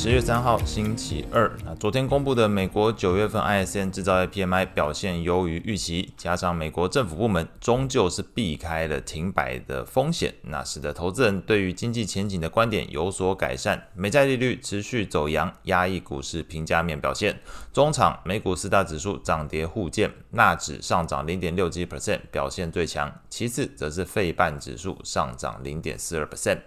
十月三号，星期二。那昨天公布的美国九月份 ISM 制造业 PMI 表现优于预期，加上美国政府部门终究是避开了停摆的风险，那使得投资人对于经济前景的观点有所改善。美债利率持续走扬，压抑股市评价面表现。中场美股四大指数涨跌互见，纳指上涨零点六七 percent，表现最强，其次则是费半指数上涨零点四二 percent。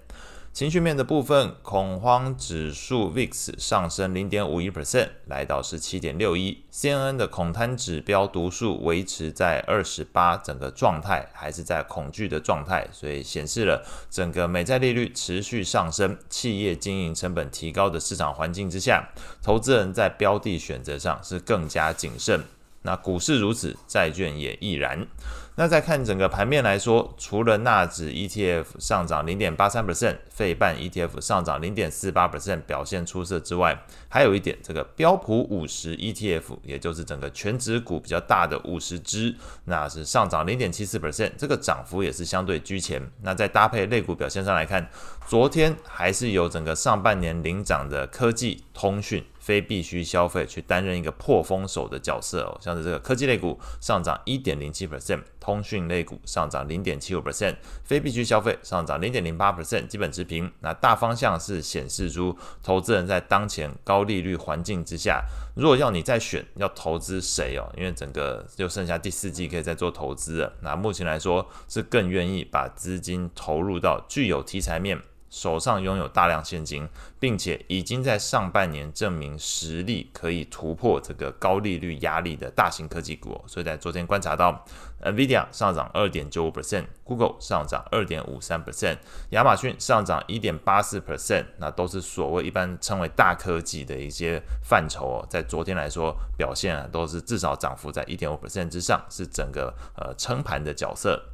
情绪面的部分，恐慌指数 VIX 上升零点五一 percent，来到十七点六一。CNN 的恐贪指标读数维持在二十八，整个状态还是在恐惧的状态，所以显示了整个美债利率持续上升，企业经营成本提高的市场环境之下，投资人在标的选择上是更加谨慎。那股市如此，债券也亦然。那再看整个盘面来说，除了纳指 ETF 上涨零点八三 percent，费半 ETF 上涨零点四八 percent 表现出色之外，还有一点，这个标普五十 ETF，也就是整个全指股比较大的五十只，那是上涨零点七四 percent，这个涨幅也是相对居前。那在搭配类股表现上来看，昨天还是有整个上半年领涨的科技、通讯。非必需消费去担任一个破风手的角色哦，像是这个科技类股上涨一点零七 percent，通讯类股上涨零点七五 percent，非必需消费上涨零点零八 percent，基本持平。那大方向是显示出投资人在当前高利率环境之下，如果要你再选要投资谁哦，因为整个就剩下第四季可以再做投资了。那目前来说是更愿意把资金投入到具有题材面。手上拥有大量现金，并且已经在上半年证明实力可以突破这个高利率压力的大型科技股，所以在昨天观察到，NVIDIA 上涨二点九五 percent，Google 上涨二点五三 percent，亚马逊上涨一点八四 percent，那都是所谓一般称为大科技的一些范畴哦，在昨天来说表现啊都是至少涨幅在一点五 percent 之上，是整个呃撑盘的角色。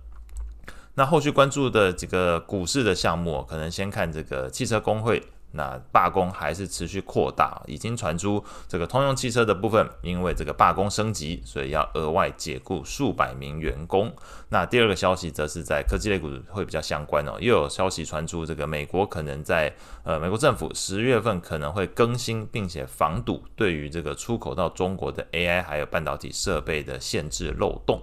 那后续关注的几个股市的项目，可能先看这个汽车工会，那罢工还是持续扩大，已经传出这个通用汽车的部分，因为这个罢工升级，所以要额外解雇数百名员工。那第二个消息则是在科技类股会比较相关哦，又有消息传出，这个美国可能在呃美国政府十月份可能会更新，并且防堵对于这个出口到中国的 AI 还有半导体设备的限制漏洞。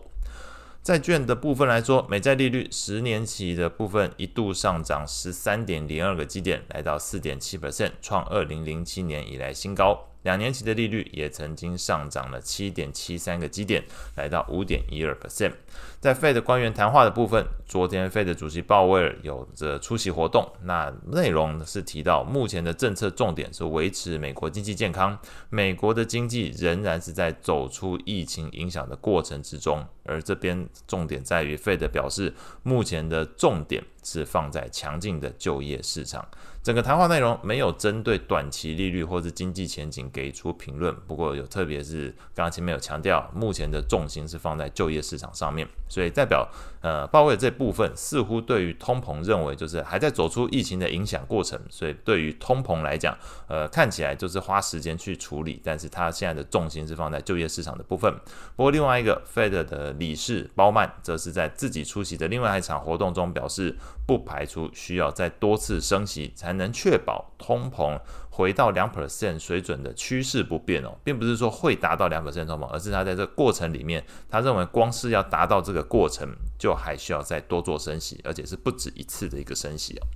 债券的部分来说，美债利率十年期的部分一度上涨十三点零二个基点，来到四点七 percent，创二零零七年以来新高。两年期的利率也曾经上涨了七点七三个基点，来到五点一二 percent。在 Fed 官员谈话的部分，昨天 Fed 主席鲍威尔有着出席活动，那内容是提到目前的政策重点是维持美国经济健康，美国的经济仍然是在走出疫情影响的过程之中，而这边重点在于 Fed 表示目前的重点是放在强劲的就业市场。整个谈话内容没有针对短期利率或是经济前景给出评论，不过有特别是刚刚前面有强调，目前的重心是放在就业市场上面，所以代表呃鲍威尔这部分似乎对于通膨认为就是还在走出疫情的影响过程，所以对于通膨来讲，呃看起来就是花时间去处理，但是他现在的重心是放在就业市场的部分。不过另外一个 Fed 的理事鲍曼则是在自己出席的另外一场活动中表示，不排除需要再多次升息才。能确保通膨回到两 percent 水准的趋势不变哦，并不是说会达到两 percent 通膨，而是他在这个过程里面，他认为光是要达到这个过程，就还需要再多做升息，而且是不止一次的一个升息哦。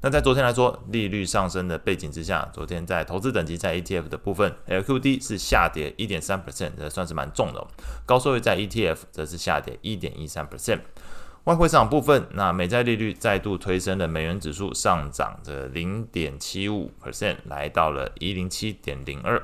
那在昨天来说，利率上升的背景之下，昨天在投资等级在 ETF 的部分，LQD 是下跌一点三 percent，这算是蛮重的哦。高收益在 ETF 则是下跌一点一三 percent。外汇市场部分，那美债利率再度推升了美元指数上涨的零点七五 percent，来到了一零七点零二。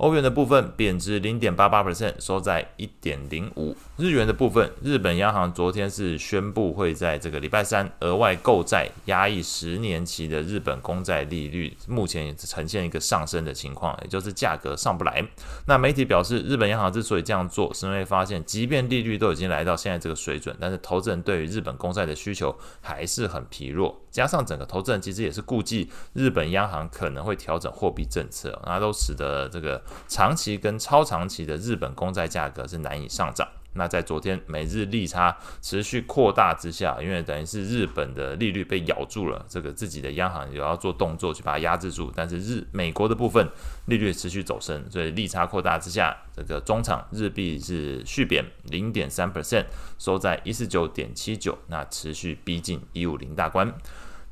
欧元的部分贬值零点八八 percent，收在一点零五。日元的部分，日本央行昨天是宣布会在这个礼拜三额外购债，压抑十年期的日本公债利率，目前也呈现一个上升的情况，也就是价格上不来。那媒体表示，日本央行之所以这样做，是因为发现，即便利率都已经来到现在这个水准，但是投资人对于日本公债的需求还是很疲弱。加上整个投资人其实也是顾忌日本央行可能会调整货币政策，那都使得这个长期跟超长期的日本公债价格是难以上涨。那在昨天美日利差持续扩大之下，因为等于是日本的利率被咬住了，这个自己的央行也要做动作去把它压制住，但是日美国的部分利率持续走升，所以利差扩大之下，这个中场日币是续贬零点三 percent，收在一四九点七九，那持续逼近一五零大关。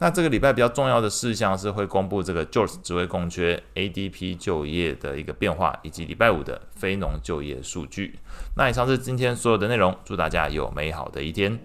那这个礼拜比较重要的事项是会公布这个 jobs 职位空缺 ADP 就业的一个变化，以及礼拜五的非农就业数据。那以上是今天所有的内容，祝大家有美好的一天。